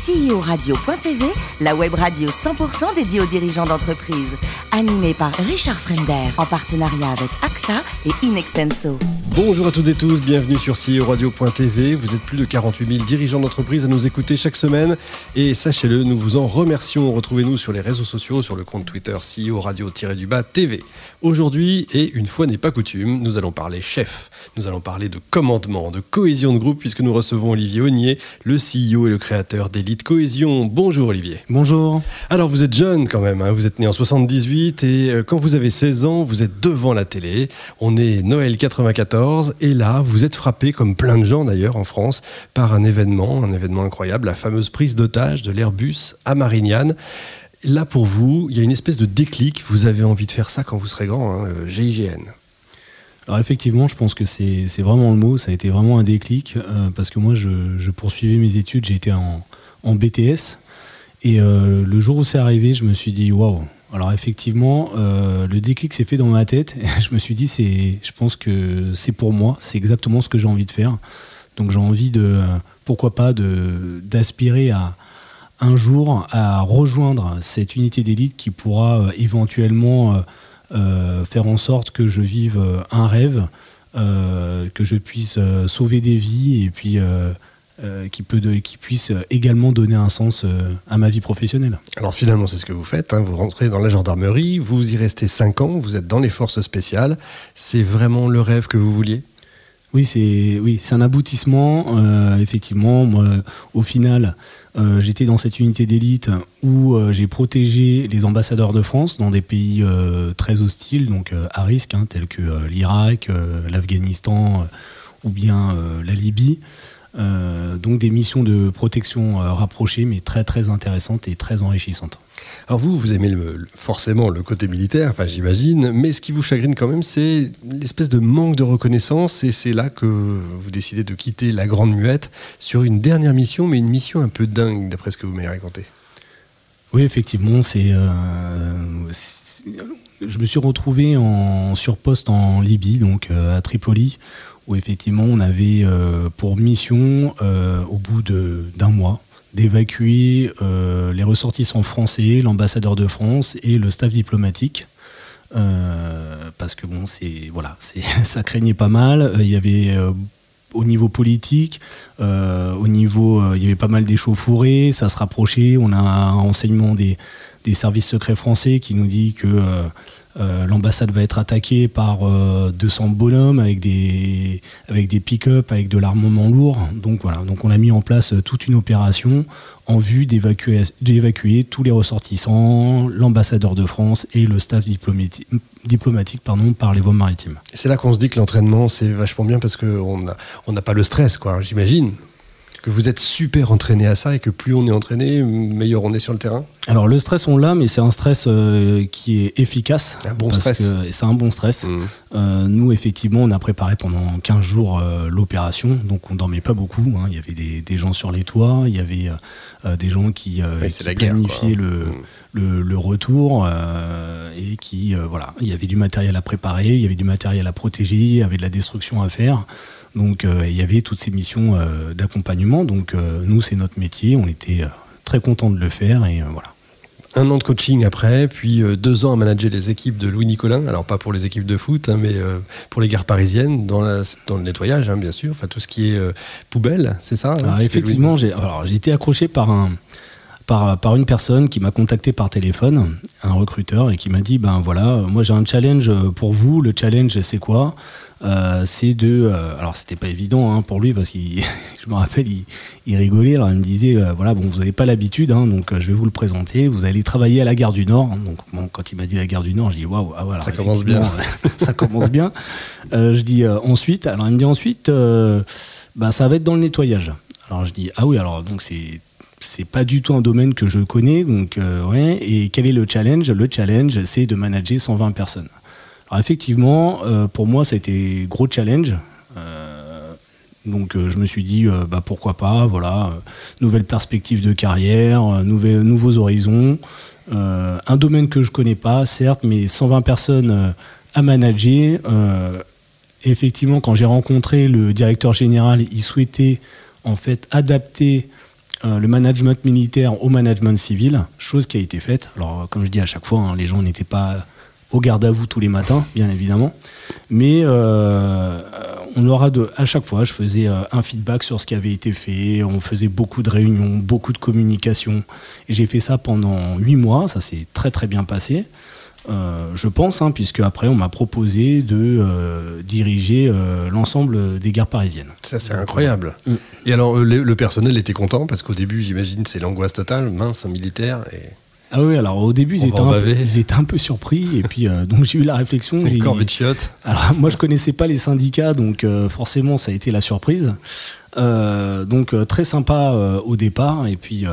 CEO-radio.tv, la web radio 100% dédiée aux dirigeants d'entreprise. Animée par Richard Frender, en partenariat avec AXA et Inextenso. Bonjour à toutes et tous, bienvenue sur CEO Radio.tv. Vous êtes plus de 48 000 dirigeants d'entreprise à nous écouter chaque semaine. Et sachez-le, nous vous en remercions. Retrouvez-nous sur les réseaux sociaux, sur le compte Twitter CEO Radio-du-Bas TV. Aujourd'hui, et une fois n'est pas coutume, nous allons parler chef. Nous allons parler de commandement, de cohésion de groupe, puisque nous recevons Olivier Ognier, le CEO et le créateur d'Elite Cohésion. Bonjour Olivier. Bonjour. Alors vous êtes jeune quand même, hein. vous êtes né en 78 et euh, quand vous avez 16 ans, vous êtes devant la télé. On est Noël 94 et là, vous êtes frappé, comme plein de gens d'ailleurs en France, par un événement, un événement incroyable, la fameuse prise d'otage de l'Airbus à Marignane. Là, pour vous, il y a une espèce de déclic. Vous avez envie de faire ça quand vous serez grand, hein, GIGN. Alors effectivement, je pense que c'est vraiment le mot. Ça a été vraiment un déclic euh, parce que moi, je, poursuivais mes études. J'ai été en, BTS et euh, le jour où c'est arrivé, je me suis dit waouh. Alors effectivement, euh, le déclic s'est fait dans ma tête. je me suis dit c'est, je pense que c'est pour moi. C'est exactement ce que j'ai envie de faire. Donc j'ai envie de, pourquoi pas, de d'aspirer à un jour à rejoindre cette unité d'élite qui pourra euh, éventuellement faire en sorte que je vive un rêve, que je puisse sauver des vies et puis qui, peut qui puisse également donner un sens à ma vie professionnelle. Alors finalement, c'est ce que vous faites. Hein. Vous rentrez dans la gendarmerie, vous y restez 5 ans, vous êtes dans les forces spéciales. C'est vraiment le rêve que vous vouliez? Oui, c'est oui, c'est un aboutissement. effectivement, moi, au final, euh, j'étais dans cette unité d'élite où euh, j'ai protégé les ambassadeurs de France dans des pays euh, très hostiles, donc à risque, hein, tels que l'Irak, l'Afghanistan ou bien la Libye. Donc des missions de protection rapprochées, mais très très intéressantes et très enrichissantes. Alors vous, vous aimez forcément le côté militaire, enfin j'imagine, mais ce qui vous chagrine quand même, c'est l'espèce de manque de reconnaissance, et c'est là que vous décidez de quitter la Grande Muette sur une dernière mission, mais une mission un peu dingue, d'après ce que vous m'avez raconté. Oui, effectivement, c'est, euh, je me suis retrouvé en surposte en Libye, donc euh, à Tripoli, où effectivement on avait euh, pour mission, au bout d'un mois, d'évacuer euh, les ressortissants français, l'ambassadeur de France et le staff diplomatique. Euh, parce que bon, c'est voilà, ça craignait pas mal. Euh, il y avait au niveau politique, au niveau, il y avait pas mal d'échauffourées, ça se rapprochait. On a un renseignement des services secrets français qui nous dit que euh, l'ambassade va être attaquée par 200 euh, bonhommes avec des, avec des pick-up, avec de l'armement lourd. Donc voilà, donc on a mis en place euh, toute une opération en vue d'évacuer tous les ressortissants, l'ambassadeur de France et le staff diplomatique, par les voies maritimes. C'est là qu'on se dit que l'entraînement c'est vachement bien parce qu'on n'a on pas le stress, quoi, j'imagine que vous êtes super entraîné à ça et que plus on est entraîné, meilleur on est sur le terrain Alors le stress on l'a, mais c'est un stress euh, qui est efficace. Un bon stress. C'est un bon stress. Mmh. Euh, nous effectivement on a préparé pendant 15 jours euh, l'opération, donc on dormait pas beaucoup. Hein. Il y avait des, gens sur les toits, il y avait des gens qui, planifiaient le, mmh. le, le, retour et qui voilà, il y avait du matériel à préparer, il y avait du matériel à protéger, il y avait de la destruction à faire. Donc il y avait toutes ces missions d'accompagnement. Donc nous, c'est notre métier. On était très contents de le faire et voilà. Un an de coaching après, puis deux ans à manager les équipes de Louis Nicolin, alors pas pour les équipes de foot, hein, mais pour les gares parisiennes, dans, dans le nettoyage, hein, bien sûr, enfin tout ce qui est poubelle, c'est ça hein, Effectivement, j'ai été accroché par un, par, par, une personne qui m'a contacté par téléphone, un recruteur, et qui m'a dit ben voilà, moi j'ai un challenge pour vous. Le challenge, c'est quoi? Euh, c'est de. Euh, alors, c'était pas évident hein, pour lui parce qu'il, je me rappelle, il, rigolait. Alors, il me disait euh, voilà, bon, vous n'avez pas l'habitude, hein, donc je vais vous le présenter. Vous allez travailler à la gare du Nord. Donc, bon, quand il m'a dit la gare du Nord, j'ai dit waouh, ah, voilà. Ça commence bien. ça commence bien. je dis ensuite, alors il me dit ensuite, bah, ça va être dans le nettoyage. Alors, je dis ah oui, alors donc c'est c'est pas du tout un domaine que je connais, donc ouais. Et quel est le challenge? Le challenge, c'est de manager 120 personnes. Alors effectivement, euh, pour moi, ça a été gros challenge. Euh, donc euh, je me suis dit, bah, pourquoi pas, voilà, nouvelle perspective de carrière, nouveaux horizons. un domaine que je connais pas, certes, mais 120 personnes à manager. effectivement, quand j'ai rencontré le directeur général, il souhaitait en fait adapter le management militaire au management civil, chose qui a été faite. Alors, comme je dis à chaque fois, hein, les gens n'étaient pas au garde à vous tous les matins, bien évidemment. Mais euh, on aura de, à chaque fois, je faisais euh, un feedback sur ce qui avait été fait. On faisait beaucoup de réunions, beaucoup de communication. Et j'ai fait ça pendant huit mois. Ça s'est très très bien passé. Euh, je pense, hein, puisque après on m'a proposé de diriger l'ensemble des gares parisiennes. Ça c'est incroyable. Mm. Et alors le, personnel était content? Parce qu'au début j'imagine c'est l'angoisse totale, mince, un militaire. Et... Ah oui, alors au début, ils étaient, un peu, ils étaient, un peu, surpris. Et puis, euh, donc j'ai eu la réflexion. De chiottes. Alors, moi, je connaissais pas les syndicats, donc euh, forcément, ça a été la surprise. Euh, donc très sympa au départ et puis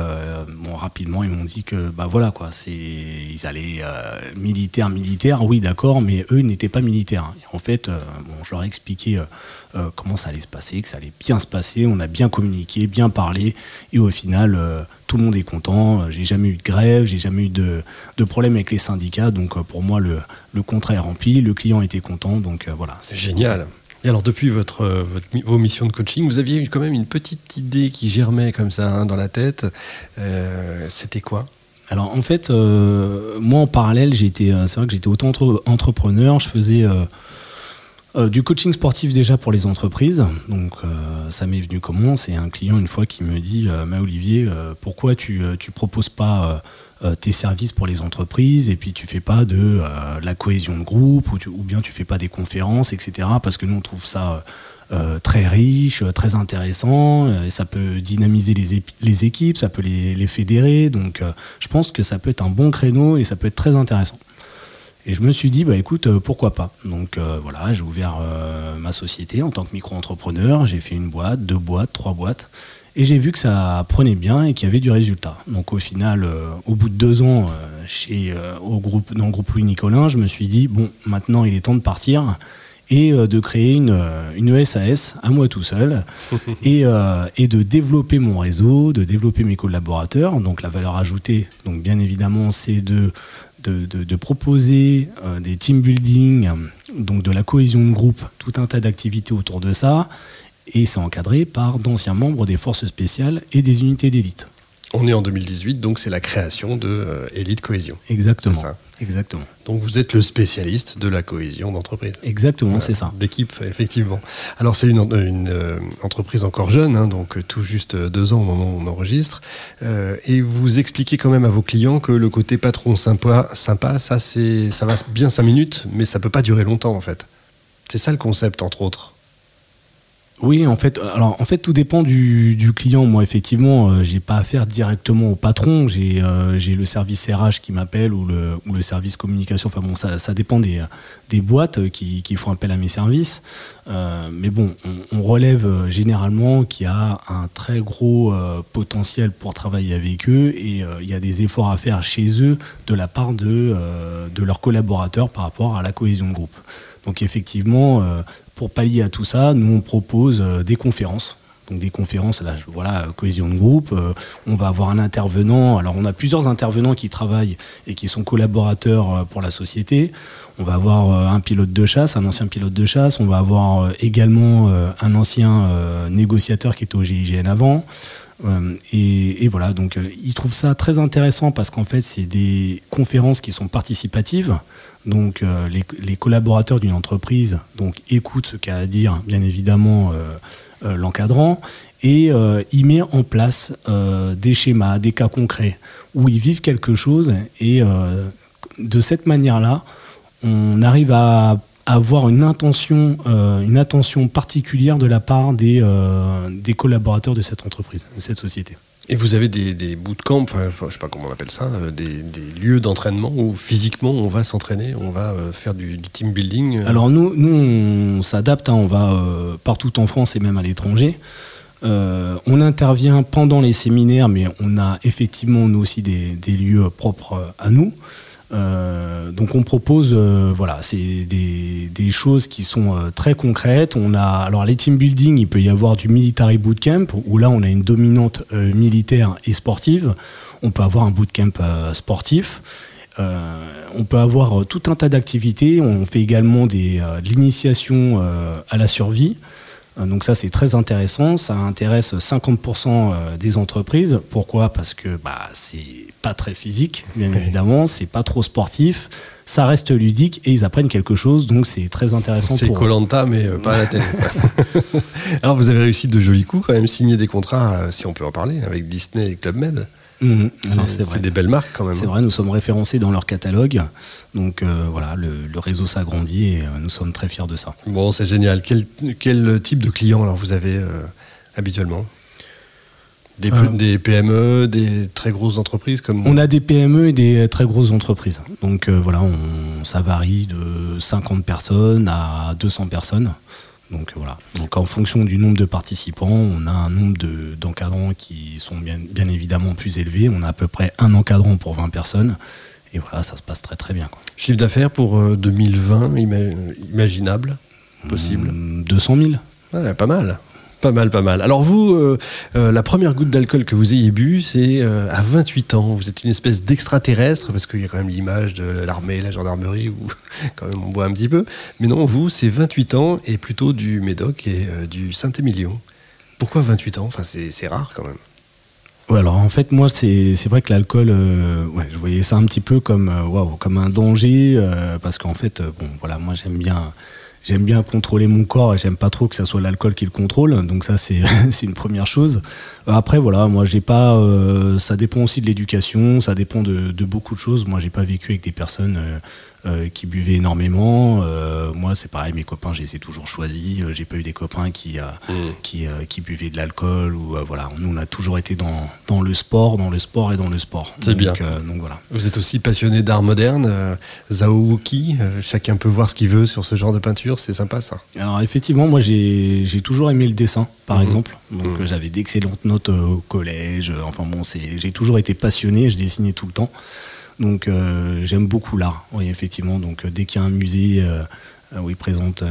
bon rapidement ils m'ont dit que bah voilà quoi c'est ils allaient militaire militaire oui d'accord mais eux n'étaient pas militaires en fait bon je leur ai expliqué comment ça allait se passer que ça allait bien se passer on a bien communiqué bien parlé et au final tout le monde est content. J'ai jamais eu de grève, j'ai jamais eu de, de, problème avec les syndicats. Donc euh, pour moi, le, le, contrat est rempli, le client était content. Donc euh, voilà. C'est génial. Et alors depuis votre, votre, vos missions de coaching, vous aviez quand même une petite idée qui germait comme ça hein, dans la tête. Euh, c'était quoi? Alors en fait, moi en parallèle, j'étais, c'est vrai que j'étais autant entrepreneur, je faisais euh, du coaching sportif déjà pour les entreprises. Donc euh, ça m'est venu comment? C'est un client une fois qui me dit euh, Olivier, pourquoi tu ne proposes pas tes services pour les entreprises et puis tu fais pas de la cohésion de groupe ou, bien tu fais pas des conférences, etc. Parce que nous on trouve ça très riche, très intéressant, et ça peut dynamiser les, les équipes, ça peut les, les fédérer. Donc je pense que ça peut être un bon créneau et ça peut être très intéressant. Et je me suis dit, bah écoute, euh, pourquoi pas Donc euh, voilà, j'ai ouvert euh, ma société en tant que micro-entrepreneur. J'ai fait une boîte, deux boîtes, trois boîtes. Et j'ai vu que ça prenait bien et qu'il y avait du résultat. Donc au final, au bout de deux ans, chez, au groupe, dans le groupe Louis Nicolin, je me suis dit, bon, maintenant il est temps de partir et de créer une, une SAS à moi tout seul et, et, de développer mon réseau, de développer mes collaborateurs. Donc la valeur ajoutée, donc bien évidemment, c'est de de, proposer euh, des team building, donc de la cohésion de groupe, tout un tas d'activités autour de ça, et c'est encadré par d'anciens membres des forces spéciales et des unités d'élite. On est en 2018, donc c'est la création de euh, Elite Cohésion. Exactement. Exactement. Donc vous êtes le spécialiste de la cohésion d'entreprise. Exactement, c'est ça. D'équipe, effectivement. Alors c'est une, euh, entreprise encore jeune, hein, donc tout juste deux ans au moment où on enregistre. Euh, et vous expliquez quand même à vos clients que le côté patron sympa, sympa ça, ça va bien cinq minutes, mais ça peut pas durer longtemps en fait. C'est ça le concept, entre autres. Oui, en fait, alors en fait, tout dépend du, client. Moi, effectivement, euh, j'ai pas affaire directement au patron. J'ai euh, le service RH qui m'appelle ou le, service communication. Enfin bon, ça, ça dépend des, boîtes qui, font appel à mes services. Euh, mais bon, on, relève généralement qu'il y a un très gros potentiel pour travailler avec eux et il y a des efforts à faire chez eux de la part de, de leurs collaborateurs par rapport à la cohésion de groupe. Donc effectivement, pour pallier à tout ça, nous on propose euh, des conférences. Donc des conférences, là, voilà, cohésion de groupe. Euh, on va avoir un intervenant. Alors on a plusieurs intervenants qui travaillent et qui sont collaborateurs euh, pour la société. On va avoir un pilote de chasse, un ancien pilote de chasse. On va avoir également un ancien négociateur qui était au GIGN avant. Et, et, voilà, donc ils trouvent ça très intéressant parce qu'en fait, c'est des conférences qui sont participatives. Donc euh, les, collaborateurs d'une entreprise donc, écoutent ce qu'a à dire, bien évidemment, euh, euh, l'encadrant, et il met en place des schémas, des cas concrets, où ils vivent quelque chose, et de cette manière-là, on arrive à avoir une intention, une attention particulière de la part des, des collaborateurs de cette entreprise, de cette société. Et vous avez des, des bootcamps, enfin, je sais pas comment on appelle ça, euh, des, lieux d'entraînement où physiquement on va s'entraîner, on va euh, faire du, team building euh Alors nous, nous on s'adapte, hein, on va partout en France et même à l'étranger. on intervient pendant les séminaires, mais on a effectivement nous aussi des, des lieux propres à nous. Euh, donc on propose, euh, voilà, c'est des, choses qui sont euh, très concrètes. On a, alors les team building, il peut y avoir du military bootcamp où là on a une dominante militaire et sportive. On peut avoir un bootcamp sportif. on peut avoir tout un tas d'activités. On fait également des, de l'initiation à la survie. Donc ça c'est très intéressant, ça intéresse 50% des entreprises. Pourquoi? Parce que bah, c'est pas très physique, bien évidemment, c'est pas trop sportif, ça reste ludique et ils apprennent quelque chose, donc c'est très intéressant. C'est Colanta, mais euh, pas à la télé. Alors vous avez réussi de jolis coups quand même, signer des contrats, euh, si on peut en parler, avec Disney et Club Med. Mhm. c'est des belles marques quand même. C'est hein. vrai, nous sommes référencés dans leur catalogue. Donc euh, voilà, le, réseau s'agrandit et nous sommes très fiers de ça. Bon, c'est génial. Quel, quel, type de clients alors vous avez habituellement? Des, PME, des très grosses entreprises comme On a des PME et des très grosses entreprises. Donc euh, voilà, on, ça varie de 50 personnes à 200 personnes. Donc voilà. Donc en fonction du nombre de participants, on a un nombre d'encadrants qui sont bien, bien, évidemment plus élevés. On a à peu près un encadrant pour 20 personnes. Et voilà, ça se passe très très bien. Chiffre d'affaires pour 2020, euh, imaginable, possible 200 000. Ouais, pas mal. Pas mal, pas mal. Alors vous, euh, euh, la première goutte d'alcool que vous ayez bu, c'est euh, à 28 ans. Vous êtes une espèce d'extraterrestre, parce qu'il y a quand même l'image de l'armée, la gendarmerie, où quand même on boit un petit peu. Mais non, vous, c'est 28 ans, et plutôt du Médoc et du Saint-Émilion. Pourquoi 28 ans? Enfin, c'est rare quand même. Ouais, alors en fait, moi, c'est vrai que l'alcool, je voyais ça un petit peu comme, waouh, comme un danger, parce qu'en fait, bon, voilà, moi j'aime bien j'aime bien contrôler mon corps et j'aime pas trop que ça soit l'alcool qui le contrôle. Donc ça, c'est une première chose. Après, voilà, moi, j'ai pas. Euh, ça dépend aussi de l'éducation, ça dépend de, beaucoup de choses. Moi, j'ai pas vécu avec des personnes euh, qui buvaient énormément. Euh, moi, c'est pareil, mes copains, je les ai toujours choisis. Euh, j'ai pas eu des copains qui, mm. qui, qui, buvaient de l'alcool. ou voilà, Nous, on a toujours été dans, dans, le sport, dans le sport et dans le sport. C'est bien. donc, voilà. Vous êtes aussi passionné d'art moderne, Zhao chacun peut voir ce qu'il veut sur ce genre de peinture, c'est sympa ça. Alors, effectivement, moi, j'ai toujours aimé le dessin, par mm. exemple. Donc, mm. j'avais d'excellentes notes au collège. Enfin, bon, j'ai toujours été passionné, je dessinais tout le temps. Donc euh, j'aime beaucoup l'art, oui, effectivement. Donc euh, dès qu'il y a un musée euh, où il présente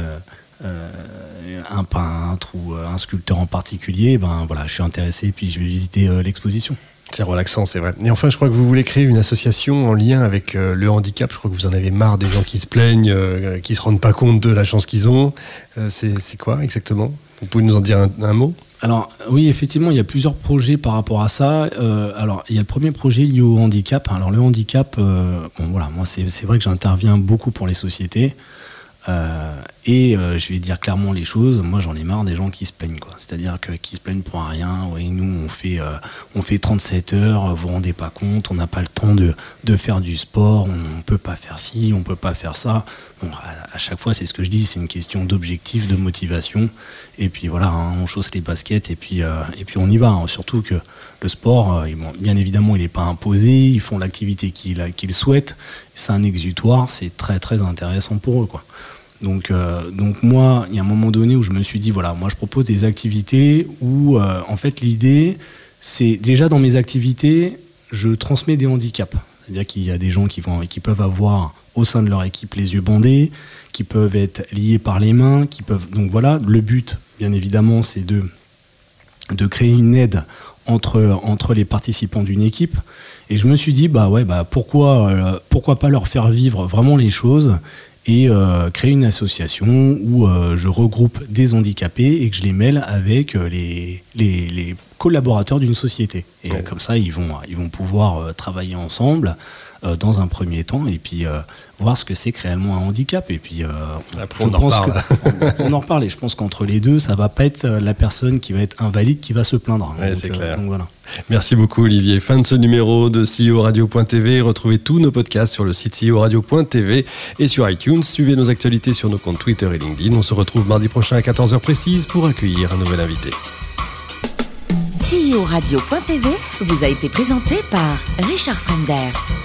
un peintre ou un sculpteur en particulier, ben voilà, je suis intéressé et puis je vais visiter l'exposition. C'est relaxant, c'est vrai. Et enfin, je crois que vous voulez créer une association en lien avec le handicap. Je crois que vous en avez marre des gens qui se plaignent, qui se rendent pas compte de la chance qu'ils ont. c'est quoi exactement? Vous pouvez nous en dire un mot? Alors oui, effectivement, il y a plusieurs projets par rapport à ça. Euh, alors il y a le premier projet lié au handicap. Alors le handicap, euh, bon voilà, moi c'est vrai que j'interviens beaucoup pour les sociétés. Euh, et euh, je vais dire clairement les choses. Moi, j'en ai marre des gens qui se plaignent, quoi. C'est-à-dire que qui se plaignent pour rien. Nous, on fait, euh, on fait 37 heures. Vous vous rendez pas compte. On n'a pas le temps de, faire du sport. On peut pas faire ci, on peut pas faire ça. Bon, à, chaque fois, c'est ce que je dis. C'est une question d'objectif, de motivation. Et puis voilà, hein, on chausse les baskets et puis et puis on y va. Hein. Surtout que le sport, bien évidemment, il n'est pas imposé. Ils font l'activité qu'ils souhaitent. C'est un exutoire. C'est très très intéressant pour eux. Donc, euh, donc moi, il y a un moment donné où je me suis dit, voilà, moi je propose des activités où, euh, en fait, l'idée, c'est déjà dans mes activités, je transmets des handicaps. C'est-à-dire qu'il y a des gens qui, vont, qui peuvent avoir au sein de leur équipe les yeux bandés, qui peuvent être liés par les mains, qui peuvent. Donc voilà, le but, bien évidemment, c'est de, de créer une aide entre, entre les participants d'une équipe. Et je me suis dit, bah ouais, bah pourquoi, euh, pourquoi pas leur faire vivre vraiment les choses et euh, créer une association où euh, je regroupe des handicapés et que je les mêle avec euh, les, les, collaborateurs d'une société. Et comme ça, ils vont, ils vont pouvoir travailler ensemble dans un premier temps et puis voir ce que c'est que réellement un handicap. Et puis, Après, on, en reparle. on, en reparle. Et je pense qu'entre les deux, ça va pas être la personne qui va être invalide qui va se plaindre. c'est clair. voilà. Merci beaucoup Olivier. Fin de ce numéro de CEO Radio.tv. Retrouvez tous nos podcasts sur le site CEO Radio.tv et sur iTunes. Suivez nos actualités sur nos comptes Twitter et LinkedIn. On se retrouve mardi prochain à 14h précise pour accueillir un nouvel invité. CEO Radio.tv vous a été présenté par Richard Fremder.